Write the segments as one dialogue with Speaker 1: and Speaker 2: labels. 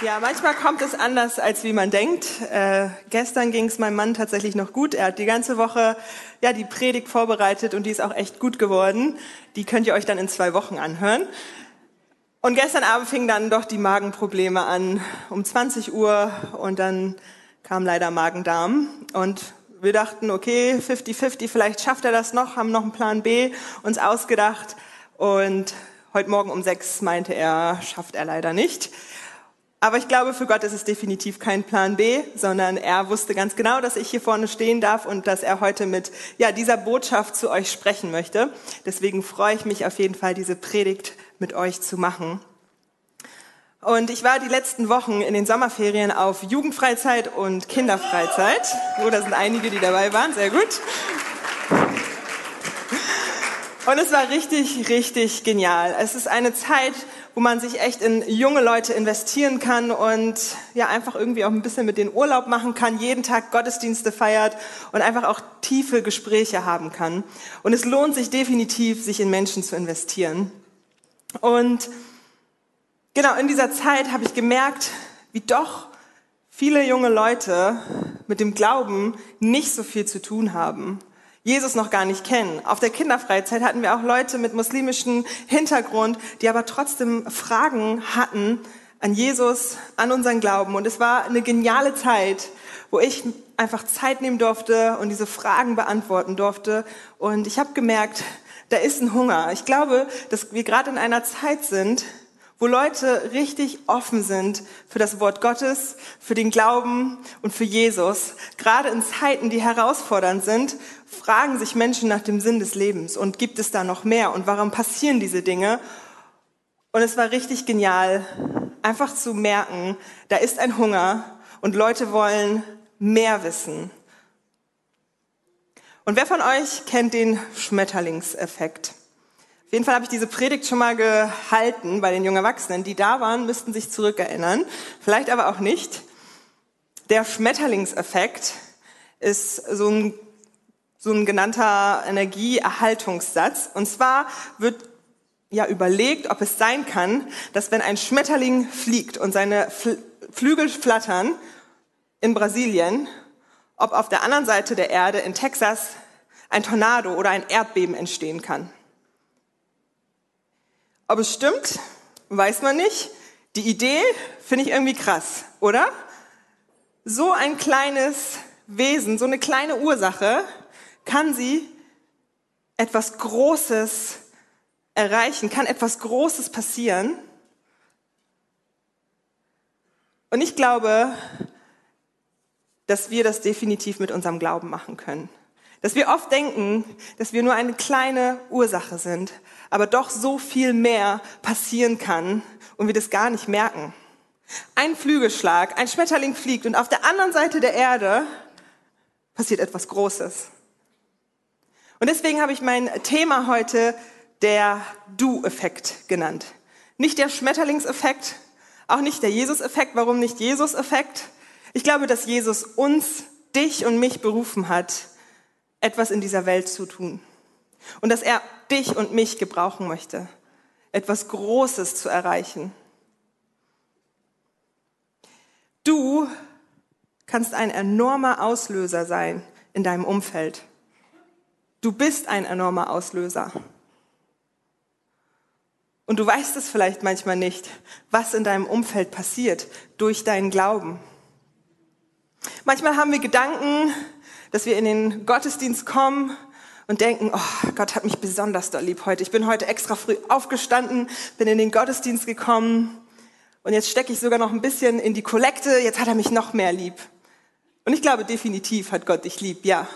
Speaker 1: Ja, manchmal kommt es anders, als wie man denkt. Äh, gestern ging es meinem Mann tatsächlich noch gut. Er hat die ganze Woche ja die Predigt vorbereitet und die ist auch echt gut geworden. Die könnt ihr euch dann in zwei Wochen anhören. Und gestern Abend fingen dann doch die Magenprobleme an um 20 Uhr und dann kam leider Magen-Darm und wir dachten, okay, 50-50, vielleicht schafft er das noch, haben noch einen Plan B uns ausgedacht und heute Morgen um sechs meinte er, schafft er leider nicht. Aber ich glaube, für Gott ist es definitiv kein Plan B, sondern er wusste ganz genau, dass ich hier vorne stehen darf und dass er heute mit ja, dieser Botschaft zu euch sprechen möchte. Deswegen freue ich mich auf jeden Fall, diese Predigt mit euch zu machen. Und ich war die letzten Wochen in den Sommerferien auf Jugendfreizeit und Kinderfreizeit. Oh, da sind einige, die dabei waren. Sehr gut. Und es war richtig, richtig genial. Es ist eine Zeit, wo man sich echt in junge Leute investieren kann und ja einfach irgendwie auch ein bisschen mit den Urlaub machen kann, jeden Tag Gottesdienste feiert und einfach auch tiefe Gespräche haben kann. Und es lohnt sich definitiv, sich in Menschen zu investieren. Und genau in dieser Zeit habe ich gemerkt, wie doch viele junge Leute mit dem Glauben nicht so viel zu tun haben. Jesus noch gar nicht kennen. Auf der Kinderfreizeit hatten wir auch Leute mit muslimischem Hintergrund, die aber trotzdem Fragen hatten an Jesus, an unseren Glauben. Und es war eine geniale Zeit, wo ich einfach Zeit nehmen durfte und diese Fragen beantworten durfte. Und ich habe gemerkt, da ist ein Hunger. Ich glaube, dass wir gerade in einer Zeit sind, wo Leute richtig offen sind für das Wort Gottes, für den Glauben und für Jesus. Gerade in Zeiten, die herausfordernd sind, fragen sich Menschen nach dem Sinn des Lebens und gibt es da noch mehr und warum passieren diese Dinge? Und es war richtig genial, einfach zu merken, da ist ein Hunger und Leute wollen mehr wissen. Und wer von euch kennt den Schmetterlingseffekt? Auf jeden Fall habe ich diese Predigt schon mal gehalten bei den jungen Erwachsenen. Die da waren, müssten sich zurückerinnern. Vielleicht aber auch nicht. Der Schmetterlingseffekt ist so ein, so ein genannter Energieerhaltungssatz. Und zwar wird ja überlegt, ob es sein kann, dass wenn ein Schmetterling fliegt und seine Flügel flattern in Brasilien, ob auf der anderen Seite der Erde in Texas ein Tornado oder ein Erdbeben entstehen kann. Ob es stimmt, weiß man nicht. Die Idee finde ich irgendwie krass, oder? So ein kleines Wesen, so eine kleine Ursache, kann sie etwas Großes erreichen, kann etwas Großes passieren. Und ich glaube, dass wir das definitiv mit unserem Glauben machen können. Dass wir oft denken, dass wir nur eine kleine Ursache sind, aber doch so viel mehr passieren kann und wir das gar nicht merken. Ein Flügelschlag, ein Schmetterling fliegt und auf der anderen Seite der Erde passiert etwas Großes. Und deswegen habe ich mein Thema heute der Du-Effekt genannt. Nicht der Schmetterlingseffekt, auch nicht der Jesus-Effekt. Warum nicht Jesus-Effekt? Ich glaube, dass Jesus uns, dich und mich berufen hat, etwas in dieser Welt zu tun. Und dass er dich und mich gebrauchen möchte, etwas Großes zu erreichen. Du kannst ein enormer Auslöser sein in deinem Umfeld. Du bist ein enormer Auslöser. Und du weißt es vielleicht manchmal nicht, was in deinem Umfeld passiert durch deinen Glauben. Manchmal haben wir Gedanken, dass wir in den Gottesdienst kommen und denken, oh, Gott hat mich besonders doll lieb heute. Ich bin heute extra früh aufgestanden, bin in den Gottesdienst gekommen und jetzt stecke ich sogar noch ein bisschen in die Kollekte, jetzt hat er mich noch mehr lieb. Und ich glaube, definitiv hat Gott dich lieb, ja.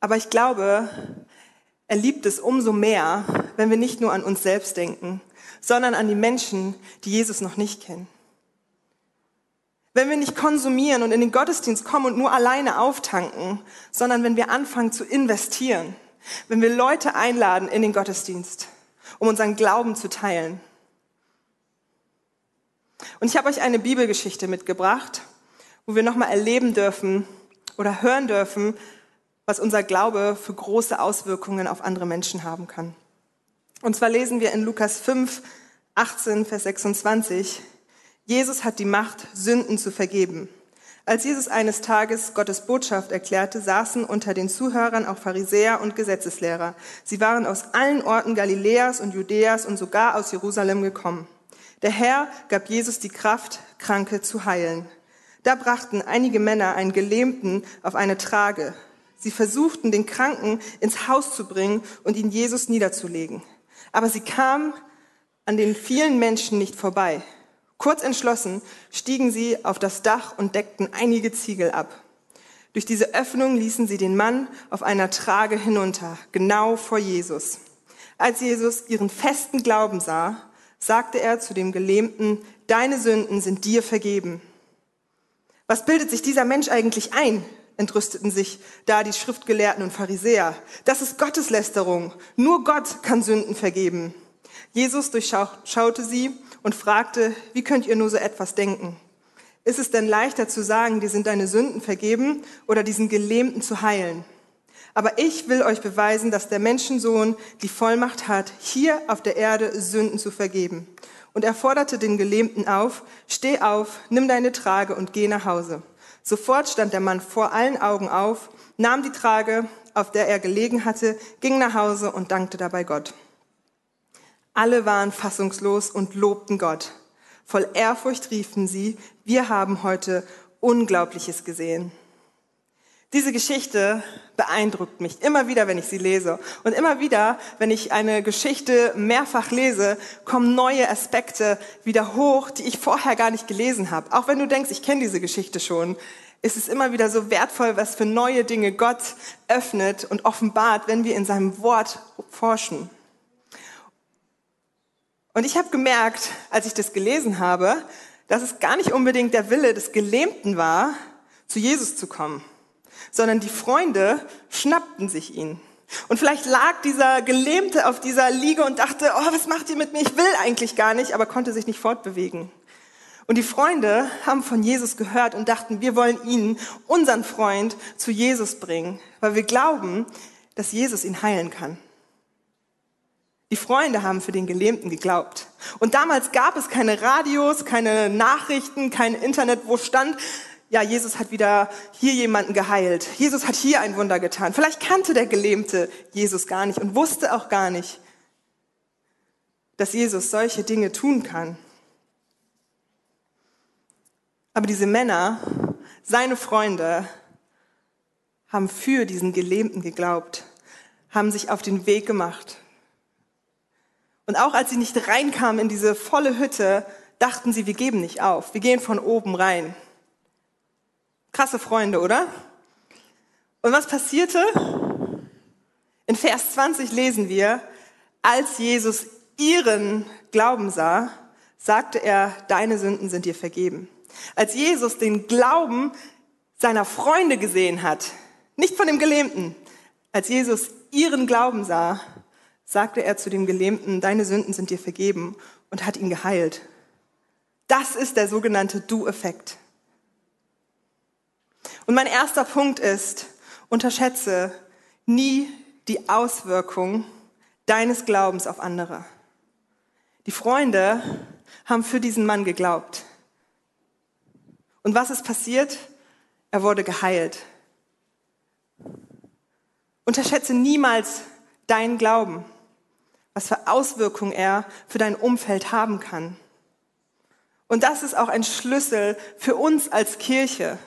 Speaker 1: Aber ich glaube, er liebt es umso mehr, wenn wir nicht nur an uns selbst denken, sondern an die Menschen, die Jesus noch nicht kennen. Wenn wir nicht konsumieren und in den Gottesdienst kommen und nur alleine auftanken, sondern wenn wir anfangen zu investieren, wenn wir Leute einladen in den Gottesdienst, um unseren Glauben zu teilen. Und ich habe euch eine Bibelgeschichte mitgebracht, wo wir nochmal erleben dürfen oder hören dürfen, was unser Glaube für große Auswirkungen auf andere Menschen haben kann. Und zwar lesen wir in Lukas 5, 18, Vers 26. Jesus hat die Macht, Sünden zu vergeben. Als Jesus eines Tages Gottes Botschaft erklärte, saßen unter den Zuhörern auch Pharisäer und Gesetzeslehrer. Sie waren aus allen Orten Galiläas und Judäas und sogar aus Jerusalem gekommen. Der Herr gab Jesus die Kraft, Kranke zu heilen. Da brachten einige Männer einen Gelähmten auf eine Trage. Sie versuchten, den Kranken ins Haus zu bringen und ihn Jesus niederzulegen. Aber sie kamen an den vielen Menschen nicht vorbei. Kurz entschlossen stiegen sie auf das Dach und deckten einige Ziegel ab. Durch diese Öffnung ließen sie den Mann auf einer Trage hinunter, genau vor Jesus. Als Jesus ihren festen Glauben sah, sagte er zu dem Gelähmten, deine Sünden sind dir vergeben. Was bildet sich dieser Mensch eigentlich ein? entrüsteten sich da die Schriftgelehrten und Pharisäer. Das ist Gotteslästerung. Nur Gott kann Sünden vergeben. Jesus durchschaute sie und fragte, wie könnt ihr nur so etwas denken? Ist es denn leichter zu sagen, dir sind deine Sünden vergeben oder diesen Gelähmten zu heilen? Aber ich will euch beweisen, dass der Menschensohn die Vollmacht hat, hier auf der Erde Sünden zu vergeben. Und er forderte den Gelähmten auf, steh auf, nimm deine Trage und geh nach Hause. Sofort stand der Mann vor allen Augen auf, nahm die Trage, auf der er gelegen hatte, ging nach Hause und dankte dabei Gott. Alle waren fassungslos und lobten Gott. Voll Ehrfurcht riefen sie, wir haben heute Unglaubliches gesehen. Diese Geschichte beeindruckt mich immer wieder, wenn ich sie lese. Und immer wieder, wenn ich eine Geschichte mehrfach lese, kommen neue Aspekte wieder hoch, die ich vorher gar nicht gelesen habe. Auch wenn du denkst, ich kenne diese Geschichte schon, ist es immer wieder so wertvoll, was für neue Dinge Gott öffnet und offenbart, wenn wir in seinem Wort forschen. Und ich habe gemerkt, als ich das gelesen habe, dass es gar nicht unbedingt der Wille des Gelähmten war, zu Jesus zu kommen, sondern die Freunde schnappten sich ihn. Und vielleicht lag dieser Gelähmte auf dieser Liege und dachte, oh, was macht ihr mit mir? Ich will eigentlich gar nicht, aber konnte sich nicht fortbewegen. Und die Freunde haben von Jesus gehört und dachten, wir wollen ihn, unseren Freund, zu Jesus bringen, weil wir glauben, dass Jesus ihn heilen kann. Die Freunde haben für den Gelähmten geglaubt. Und damals gab es keine Radios, keine Nachrichten, kein Internet, wo stand, ja, Jesus hat wieder hier jemanden geheilt. Jesus hat hier ein Wunder getan. Vielleicht kannte der Gelähmte Jesus gar nicht und wusste auch gar nicht, dass Jesus solche Dinge tun kann. Aber diese Männer, seine Freunde, haben für diesen Gelähmten geglaubt, haben sich auf den Weg gemacht und auch als sie nicht reinkamen in diese volle Hütte, dachten sie, wir geben nicht auf. Wir gehen von oben rein. Krasse Freunde, oder? Und was passierte? In Vers 20 lesen wir, als Jesus ihren Glauben sah, sagte er, deine Sünden sind dir vergeben. Als Jesus den Glauben seiner Freunde gesehen hat, nicht von dem Gelähmten, als Jesus ihren Glauben sah, sagte er zu dem Gelähmten, deine Sünden sind dir vergeben und hat ihn geheilt. Das ist der sogenannte Du-Effekt. Und mein erster Punkt ist, unterschätze nie die Auswirkung deines Glaubens auf andere. Die Freunde haben für diesen Mann geglaubt. Und was ist passiert? Er wurde geheilt. Unterschätze niemals deinen Glauben was für Auswirkungen er für dein Umfeld haben kann. Und das ist auch ein Schlüssel für uns als Kirche,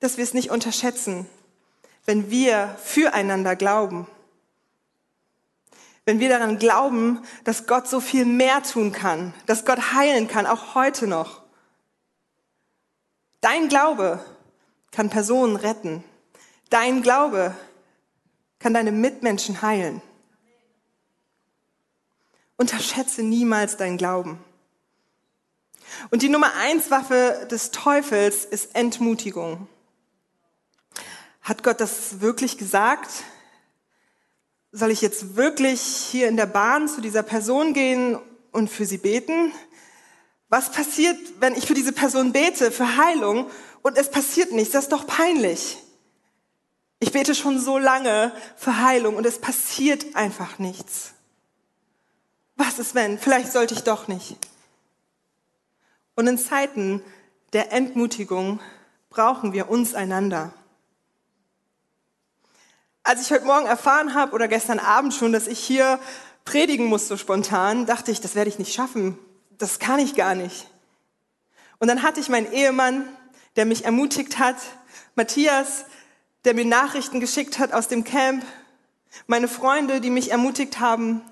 Speaker 1: dass wir es nicht unterschätzen, wenn wir füreinander glauben. Wenn wir daran glauben, dass Gott so viel mehr tun kann, dass Gott heilen kann, auch heute noch. Dein Glaube kann Personen retten. Dein Glaube kann deine Mitmenschen heilen. Unterschätze niemals deinen Glauben. Und die Nummer eins Waffe des Teufels ist Entmutigung. Hat Gott das wirklich gesagt? Soll ich jetzt wirklich hier in der Bahn zu dieser Person gehen und für sie beten? Was passiert, wenn ich für diese Person bete, für Heilung und es passiert nichts? Das ist doch peinlich. Ich bete schon so lange für Heilung und es passiert einfach nichts. Was ist wenn? Vielleicht sollte ich doch nicht. Und in Zeiten der Entmutigung brauchen wir uns einander. Als ich heute Morgen erfahren habe oder gestern Abend schon, dass ich hier predigen muss so spontan, dachte ich, das werde ich nicht schaffen. Das kann ich gar nicht. Und dann hatte ich meinen Ehemann, der mich ermutigt hat, Matthias, der mir Nachrichten geschickt hat aus dem Camp, meine Freunde, die mich ermutigt haben.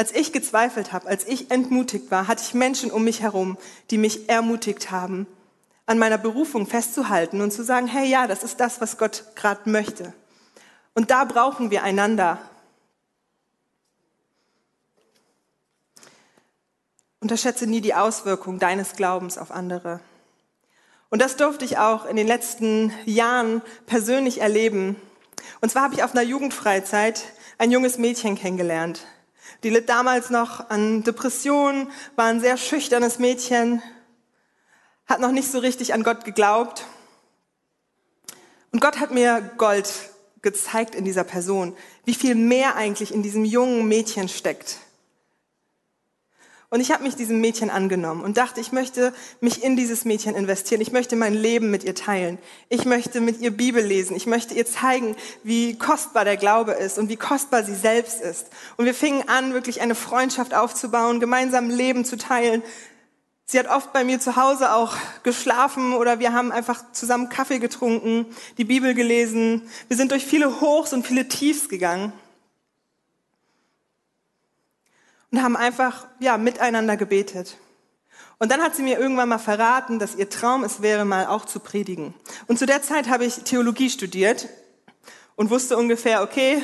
Speaker 1: Als ich gezweifelt habe, als ich entmutigt war, hatte ich Menschen um mich herum, die mich ermutigt haben, an meiner Berufung festzuhalten und zu sagen, hey ja, das ist das, was Gott gerade möchte. Und da brauchen wir einander. Unterschätze nie die Auswirkung deines Glaubens auf andere. Und das durfte ich auch in den letzten Jahren persönlich erleben. Und zwar habe ich auf einer Jugendfreizeit ein junges Mädchen kennengelernt. Die litt damals noch an Depressionen, war ein sehr schüchternes Mädchen, hat noch nicht so richtig an Gott geglaubt. Und Gott hat mir Gold gezeigt in dieser Person, wie viel mehr eigentlich in diesem jungen Mädchen steckt. Und ich habe mich diesem Mädchen angenommen und dachte, ich möchte mich in dieses Mädchen investieren. Ich möchte mein Leben mit ihr teilen. Ich möchte mit ihr Bibel lesen. Ich möchte ihr zeigen, wie kostbar der Glaube ist und wie kostbar sie selbst ist. Und wir fingen an, wirklich eine Freundschaft aufzubauen, gemeinsam Leben zu teilen. Sie hat oft bei mir zu Hause auch geschlafen oder wir haben einfach zusammen Kaffee getrunken, die Bibel gelesen. Wir sind durch viele Hochs und viele Tiefs gegangen. Und haben einfach ja miteinander gebetet. Und dann hat sie mir irgendwann mal verraten, dass ihr Traum es wäre, mal auch zu predigen. Und zu der Zeit habe ich Theologie studiert und wusste ungefähr, okay,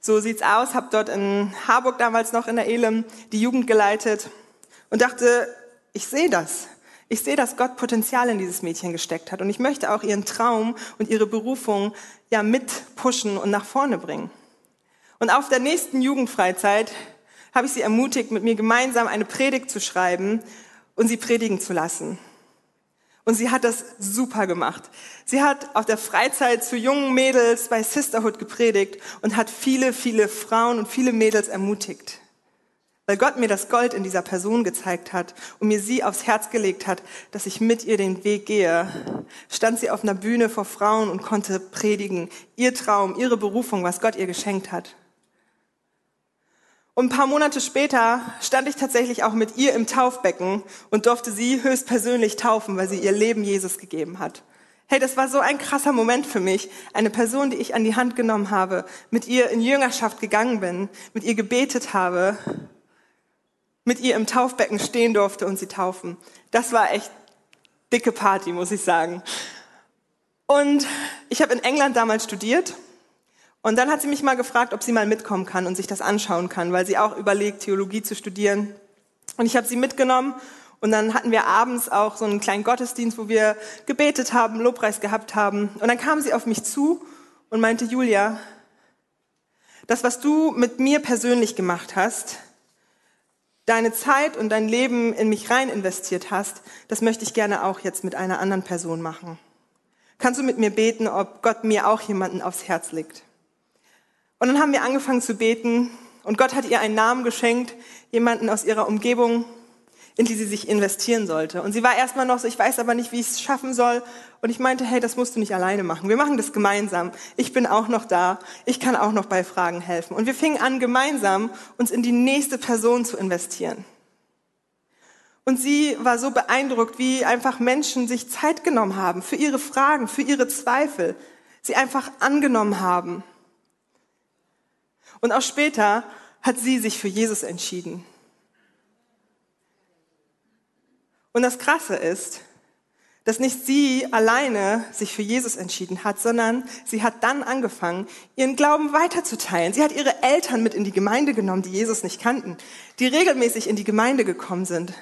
Speaker 1: so sieht's aus. Habe dort in Harburg damals noch in der Elem die Jugend geleitet und dachte, ich sehe das. Ich sehe, dass Gott Potenzial in dieses Mädchen gesteckt hat und ich möchte auch ihren Traum und ihre Berufung ja mit pushen und nach vorne bringen. Und auf der nächsten Jugendfreizeit habe ich sie ermutigt, mit mir gemeinsam eine Predigt zu schreiben und sie predigen zu lassen. Und sie hat das super gemacht. Sie hat auf der Freizeit zu jungen Mädels bei Sisterhood gepredigt und hat viele, viele Frauen und viele Mädels ermutigt. Weil Gott mir das Gold in dieser Person gezeigt hat und mir sie aufs Herz gelegt hat, dass ich mit ihr den Weg gehe, stand sie auf einer Bühne vor Frauen und konnte predigen, ihr Traum, ihre Berufung, was Gott ihr geschenkt hat. Und ein paar Monate später stand ich tatsächlich auch mit ihr im Taufbecken und durfte sie höchstpersönlich taufen, weil sie ihr Leben Jesus gegeben hat. Hey, das war so ein krasser Moment für mich. Eine Person, die ich an die Hand genommen habe, mit ihr in Jüngerschaft gegangen bin, mit ihr gebetet habe, mit ihr im Taufbecken stehen durfte und sie taufen. Das war echt dicke Party, muss ich sagen. Und ich habe in England damals studiert und dann hat sie mich mal gefragt, ob sie mal mitkommen kann und sich das anschauen kann, weil sie auch überlegt, Theologie zu studieren. Und ich habe sie mitgenommen und dann hatten wir abends auch so einen kleinen Gottesdienst, wo wir gebetet haben, Lobpreis gehabt haben. Und dann kam sie auf mich zu und meinte, Julia, das, was du mit mir persönlich gemacht hast, deine Zeit und dein Leben in mich rein investiert hast, das möchte ich gerne auch jetzt mit einer anderen Person machen. Kannst du mit mir beten, ob Gott mir auch jemanden aufs Herz legt? Und dann haben wir angefangen zu beten und Gott hat ihr einen Namen geschenkt, jemanden aus ihrer Umgebung, in die sie sich investieren sollte. Und sie war erstmal noch so, ich weiß aber nicht, wie ich es schaffen soll. Und ich meinte, hey, das musst du nicht alleine machen. Wir machen das gemeinsam. Ich bin auch noch da. Ich kann auch noch bei Fragen helfen. Und wir fingen an, gemeinsam uns in die nächste Person zu investieren. Und sie war so beeindruckt, wie einfach Menschen sich Zeit genommen haben für ihre Fragen, für ihre Zweifel. Sie einfach angenommen haben. Und auch später hat sie sich für Jesus entschieden. Und das Krasse ist, dass nicht sie alleine sich für Jesus entschieden hat, sondern sie hat dann angefangen, ihren Glauben weiterzuteilen. Sie hat ihre Eltern mit in die Gemeinde genommen, die Jesus nicht kannten, die regelmäßig in die Gemeinde gekommen sind.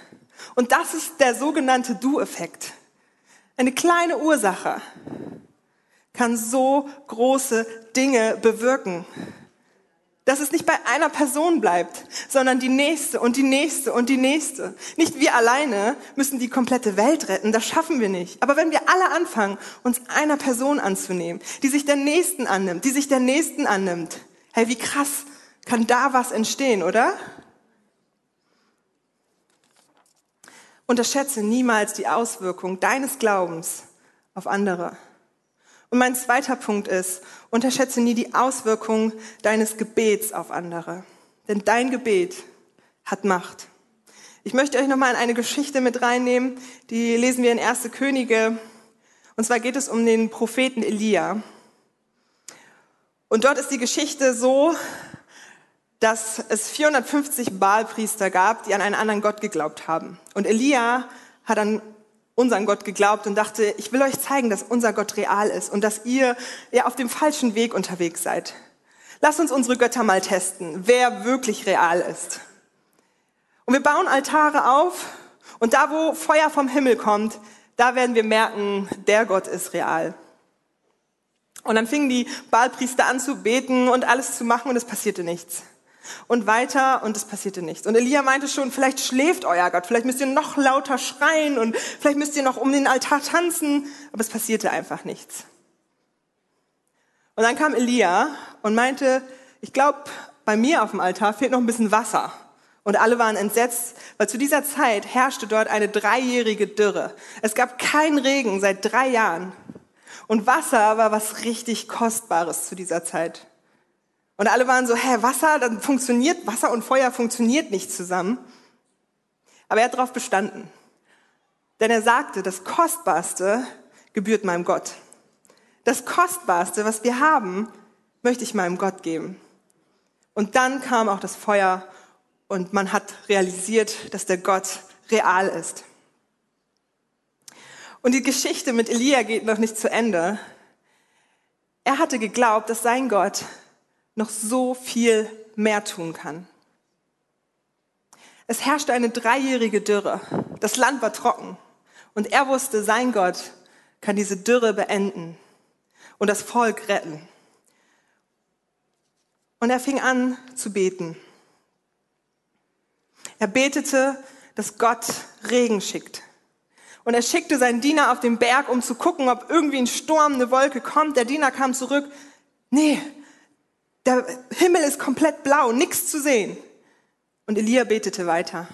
Speaker 1: Und das ist der sogenannte Du-Effekt. Eine kleine Ursache kann so große Dinge bewirken dass es nicht bei einer Person bleibt, sondern die nächste und die nächste und die nächste. Nicht wir alleine müssen die komplette Welt retten, das schaffen wir nicht. Aber wenn wir alle anfangen, uns einer Person anzunehmen, die sich der Nächsten annimmt, die sich der Nächsten annimmt, hey, wie krass kann da was entstehen, oder? Unterschätze niemals die Auswirkung deines Glaubens auf andere. Und mein zweiter Punkt ist, unterschätze nie die Auswirkung deines Gebets auf andere. Denn dein Gebet hat Macht. Ich möchte euch nochmal in eine Geschichte mit reinnehmen, die lesen wir in Erste Könige. Und zwar geht es um den Propheten Elia. Und dort ist die Geschichte so, dass es 450 Baalpriester gab, die an einen anderen Gott geglaubt haben. Und Elia hat an unseren Gott geglaubt und dachte, ich will euch zeigen, dass unser Gott real ist und dass ihr ja auf dem falschen Weg unterwegs seid. Lasst uns unsere Götter mal testen, wer wirklich real ist. Und wir bauen Altare auf und da, wo Feuer vom Himmel kommt, da werden wir merken, der Gott ist real. Und dann fingen die Baalpriester an zu beten und alles zu machen und es passierte nichts und weiter und es passierte nichts. Und Elia meinte schon, vielleicht schläft euer Gott, vielleicht müsst ihr noch lauter schreien und vielleicht müsst ihr noch um den Altar tanzen, aber es passierte einfach nichts. Und dann kam Elia und meinte, ich glaube, bei mir auf dem Altar fehlt noch ein bisschen Wasser. Und alle waren entsetzt, weil zu dieser Zeit herrschte dort eine dreijährige Dürre. Es gab keinen Regen seit drei Jahren. Und Wasser war was richtig Kostbares zu dieser Zeit. Und alle waren so, hä, Wasser, dann funktioniert, Wasser und Feuer funktioniert nicht zusammen. Aber er hat darauf bestanden. Denn er sagte, das Kostbarste gebührt meinem Gott. Das Kostbarste, was wir haben, möchte ich meinem Gott geben. Und dann kam auch das Feuer und man hat realisiert, dass der Gott real ist. Und die Geschichte mit Elia geht noch nicht zu Ende. Er hatte geglaubt, dass sein Gott noch so viel mehr tun kann. Es herrschte eine dreijährige Dürre. Das Land war trocken. Und er wusste, sein Gott kann diese Dürre beenden und das Volk retten. Und er fing an zu beten. Er betete, dass Gott Regen schickt. Und er schickte seinen Diener auf den Berg, um zu gucken, ob irgendwie ein Sturm, eine Wolke kommt. Der Diener kam zurück. Nee, der Himmel ist komplett blau, nichts zu sehen. Und Elia betete weiter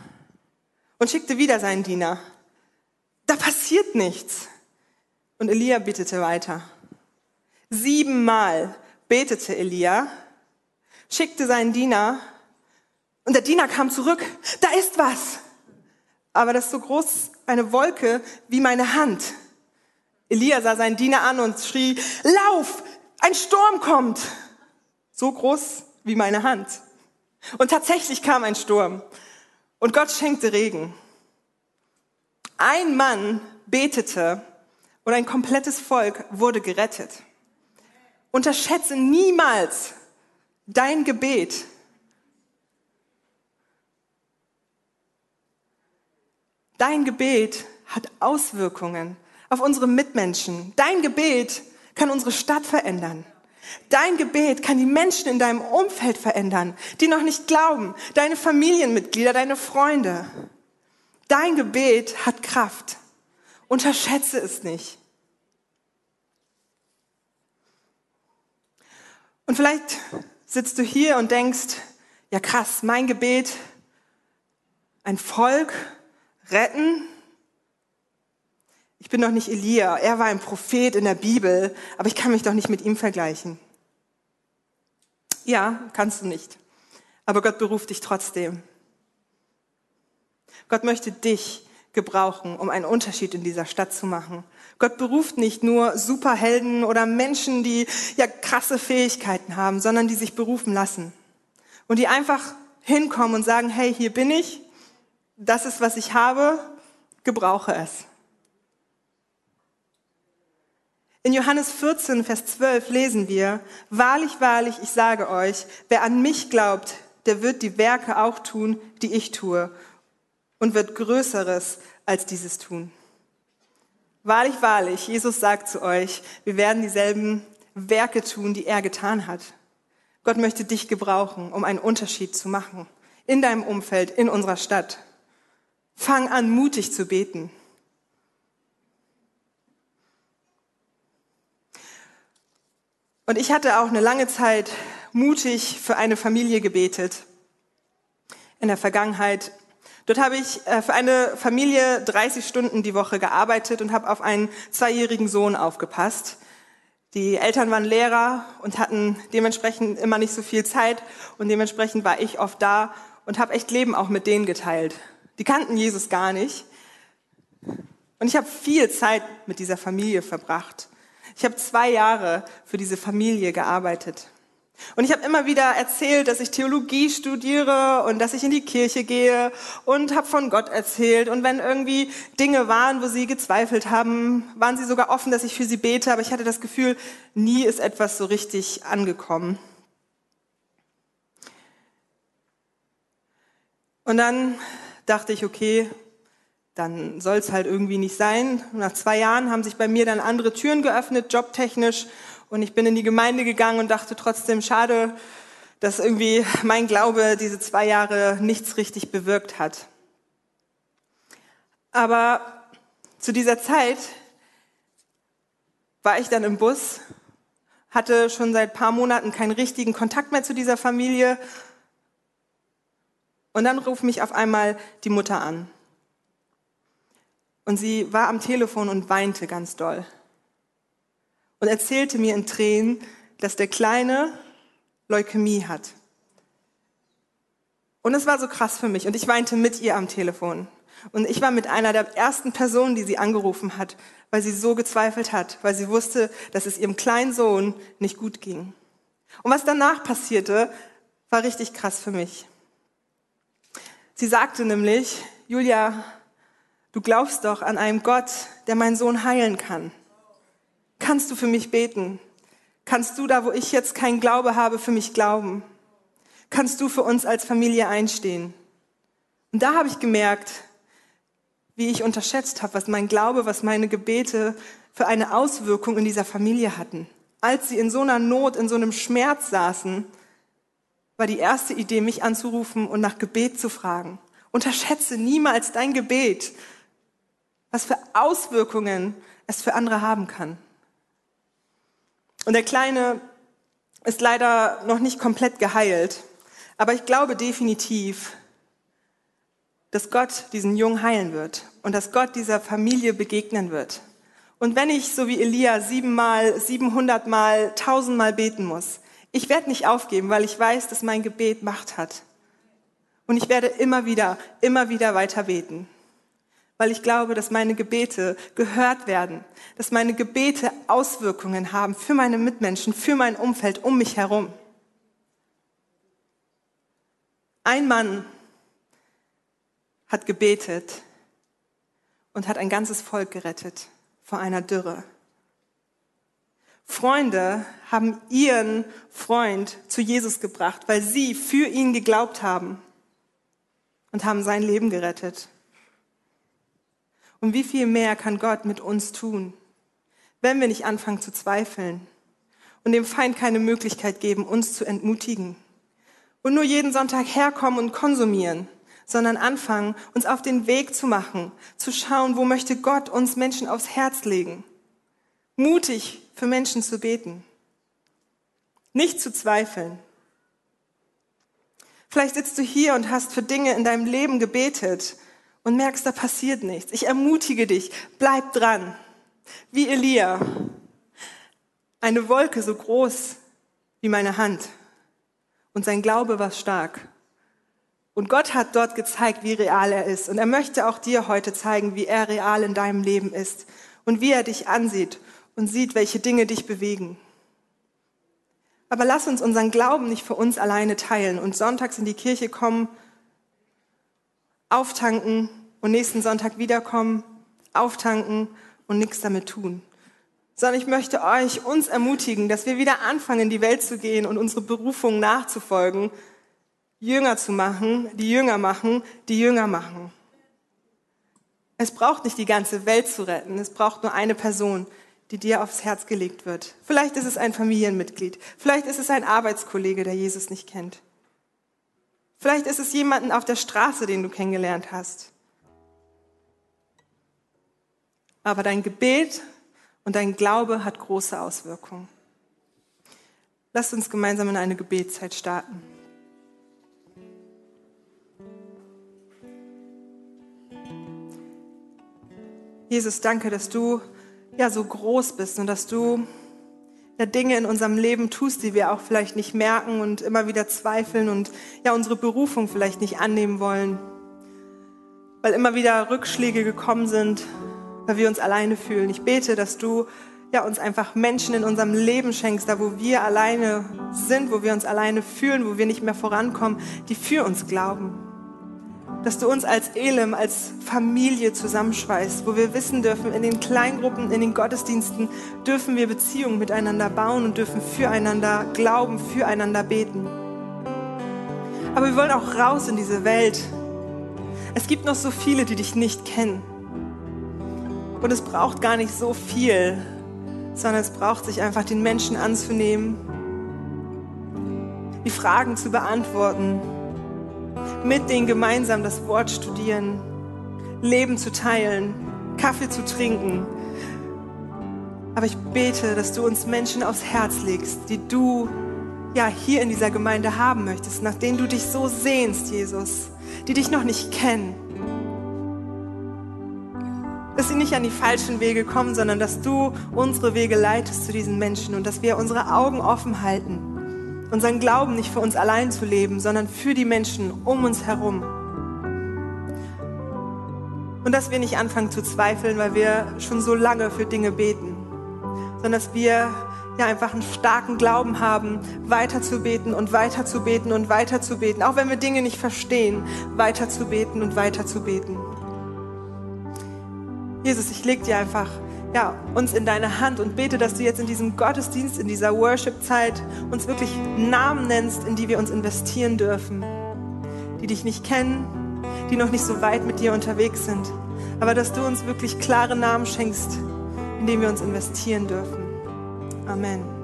Speaker 1: und schickte wieder seinen Diener. Da passiert nichts. Und Elia betete weiter. Siebenmal betete Elia, schickte seinen Diener und der Diener kam zurück. Da ist was. Aber das ist so groß eine Wolke wie meine Hand. Elia sah seinen Diener an und schrie, Lauf, ein Sturm kommt so groß wie meine Hand. Und tatsächlich kam ein Sturm und Gott schenkte Regen. Ein Mann betete und ein komplettes Volk wurde gerettet. Unterschätze niemals dein Gebet. Dein Gebet hat Auswirkungen auf unsere Mitmenschen. Dein Gebet kann unsere Stadt verändern. Dein Gebet kann die Menschen in deinem Umfeld verändern, die noch nicht glauben, deine Familienmitglieder, deine Freunde. Dein Gebet hat Kraft. Unterschätze es nicht. Und vielleicht sitzt du hier und denkst, ja krass, mein Gebet, ein Volk retten. Ich bin doch nicht Elia, er war ein Prophet in der Bibel, aber ich kann mich doch nicht mit ihm vergleichen. Ja, kannst du nicht. Aber Gott beruft dich trotzdem. Gott möchte dich gebrauchen, um einen Unterschied in dieser Stadt zu machen. Gott beruft nicht nur Superhelden oder Menschen, die ja krasse Fähigkeiten haben, sondern die sich berufen lassen. Und die einfach hinkommen und sagen, hey, hier bin ich, das ist, was ich habe, gebrauche es. In Johannes 14, Vers 12 lesen wir, Wahrlich, wahrlich, ich sage euch, wer an mich glaubt, der wird die Werke auch tun, die ich tue, und wird Größeres als dieses tun. Wahrlich, wahrlich, Jesus sagt zu euch, wir werden dieselben Werke tun, die er getan hat. Gott möchte dich gebrauchen, um einen Unterschied zu machen. In deinem Umfeld, in unserer Stadt. Fang an, mutig zu beten. Und ich hatte auch eine lange Zeit mutig für eine Familie gebetet. In der Vergangenheit Dort habe ich äh, für eine Familie 30 Stunden die Woche gearbeitet und habe auf einen zweijährigen Sohn aufgepasst. Die Eltern waren Lehrer und hatten dementsprechend immer nicht so viel Zeit und dementsprechend war ich oft da und habe echt Leben auch mit denen geteilt. Die kannten Jesus gar nicht. Und ich habe viel Zeit mit dieser Familie verbracht. Ich habe zwei Jahre für diese Familie gearbeitet. Und ich habe immer wieder erzählt, dass ich Theologie studiere und dass ich in die Kirche gehe und habe von Gott erzählt. Und wenn irgendwie Dinge waren, wo sie gezweifelt haben, waren sie sogar offen, dass ich für sie bete. Aber ich hatte das Gefühl, nie ist etwas so richtig angekommen. Und dann dachte ich, okay, dann soll es halt irgendwie nicht sein. Nach zwei Jahren haben sich bei mir dann andere Türen geöffnet, jobtechnisch. Und ich bin in die Gemeinde gegangen und dachte trotzdem, schade, dass irgendwie mein Glaube diese zwei Jahre nichts richtig bewirkt hat. Aber zu dieser Zeit war ich dann im Bus, hatte schon seit paar Monaten keinen richtigen Kontakt mehr zu dieser Familie. Und dann ruft mich auf einmal die Mutter an. Und sie war am Telefon und weinte ganz doll und erzählte mir in Tränen, dass der Kleine Leukämie hat. Und es war so krass für mich und ich weinte mit ihr am Telefon. Und ich war mit einer der ersten Personen, die sie angerufen hat, weil sie so gezweifelt hat, weil sie wusste, dass es ihrem kleinen Sohn nicht gut ging. Und was danach passierte, war richtig krass für mich. Sie sagte nämlich, Julia, du glaubst doch an einen Gott, der meinen Sohn heilen kann. Kannst du für mich beten? Kannst du da, wo ich jetzt keinen Glaube habe, für mich glauben? Kannst du für uns als Familie einstehen? Und da habe ich gemerkt, wie ich unterschätzt habe, was mein Glaube, was meine Gebete für eine Auswirkung in dieser Familie hatten. Als sie in so einer Not, in so einem Schmerz saßen, war die erste Idee, mich anzurufen und nach Gebet zu fragen. Unterschätze niemals dein Gebet, was für Auswirkungen es für andere haben kann. Und der Kleine ist leider noch nicht komplett geheilt. Aber ich glaube definitiv, dass Gott diesen Jungen heilen wird und dass Gott dieser Familie begegnen wird. Und wenn ich, so wie Elia, siebenmal, siebenhundertmal, tausendmal beten muss, ich werde nicht aufgeben, weil ich weiß, dass mein Gebet Macht hat. Und ich werde immer wieder, immer wieder weiter beten weil ich glaube, dass meine Gebete gehört werden, dass meine Gebete Auswirkungen haben für meine Mitmenschen, für mein Umfeld um mich herum. Ein Mann hat gebetet und hat ein ganzes Volk gerettet vor einer Dürre. Freunde haben ihren Freund zu Jesus gebracht, weil sie für ihn geglaubt haben und haben sein Leben gerettet. Und wie viel mehr kann Gott mit uns tun, wenn wir nicht anfangen zu zweifeln und dem Feind keine Möglichkeit geben, uns zu entmutigen. Und nur jeden Sonntag herkommen und konsumieren, sondern anfangen, uns auf den Weg zu machen, zu schauen, wo möchte Gott uns Menschen aufs Herz legen. Mutig für Menschen zu beten. Nicht zu zweifeln. Vielleicht sitzt du hier und hast für Dinge in deinem Leben gebetet und merkst, da passiert nichts. Ich ermutige dich, bleib dran. Wie Elia. Eine Wolke so groß wie meine Hand. Und sein Glaube war stark. Und Gott hat dort gezeigt, wie real er ist. Und er möchte auch dir heute zeigen, wie er real in deinem Leben ist. Und wie er dich ansieht und sieht, welche Dinge dich bewegen. Aber lass uns unseren Glauben nicht für uns alleine teilen und sonntags in die Kirche kommen auftanken und nächsten Sonntag wiederkommen, auftanken und nichts damit tun. Sondern ich möchte euch, uns ermutigen, dass wir wieder anfangen, in die Welt zu gehen und unsere Berufung nachzufolgen, Jünger zu machen, die Jünger machen, die Jünger machen. Es braucht nicht die ganze Welt zu retten, es braucht nur eine Person, die dir aufs Herz gelegt wird. Vielleicht ist es ein Familienmitglied, vielleicht ist es ein Arbeitskollege, der Jesus nicht kennt. Vielleicht ist es jemanden auf der Straße, den du kennengelernt hast. Aber dein Gebet und dein Glaube hat große Auswirkungen. Lasst uns gemeinsam in eine Gebetszeit starten. Jesus, danke, dass du ja so groß bist und dass du ja Dinge in unserem Leben tust, die wir auch vielleicht nicht merken und immer wieder zweifeln und ja unsere Berufung vielleicht nicht annehmen wollen, weil immer wieder Rückschläge gekommen sind, weil wir uns alleine fühlen. Ich bete, dass du ja uns einfach Menschen in unserem Leben schenkst, da wo wir alleine sind, wo wir uns alleine fühlen, wo wir nicht mehr vorankommen, die für uns glauben dass du uns als Elim, als Familie zusammenschweißt, wo wir wissen dürfen, in den Kleingruppen, in den Gottesdiensten dürfen wir Beziehungen miteinander bauen und dürfen füreinander glauben, füreinander beten. Aber wir wollen auch raus in diese Welt. Es gibt noch so viele, die dich nicht kennen. Und es braucht gar nicht so viel, sondern es braucht sich einfach den Menschen anzunehmen, die Fragen zu beantworten mit denen gemeinsam das Wort studieren, Leben zu teilen, Kaffee zu trinken. Aber ich bete, dass du uns Menschen aufs Herz legst, die du ja hier in dieser Gemeinde haben möchtest, nach denen du dich so sehnst, Jesus, die dich noch nicht kennen. Dass sie nicht an die falschen Wege kommen, sondern dass du unsere Wege leitest zu diesen Menschen und dass wir unsere Augen offen halten unseren Glauben nicht für uns allein zu leben, sondern für die Menschen um uns herum. Und dass wir nicht anfangen zu zweifeln, weil wir schon so lange für Dinge beten, sondern dass wir ja einfach einen starken Glauben haben, weiter zu beten und weiter zu beten und weiter zu beten, auch wenn wir Dinge nicht verstehen, weiter zu beten und weiter zu beten. Jesus, ich leg dir einfach ja, uns in deine Hand und bete, dass du jetzt in diesem Gottesdienst, in dieser Worship-Zeit uns wirklich Namen nennst, in die wir uns investieren dürfen, die dich nicht kennen, die noch nicht so weit mit dir unterwegs sind, aber dass du uns wirklich klare Namen schenkst, in denen wir uns investieren dürfen. Amen.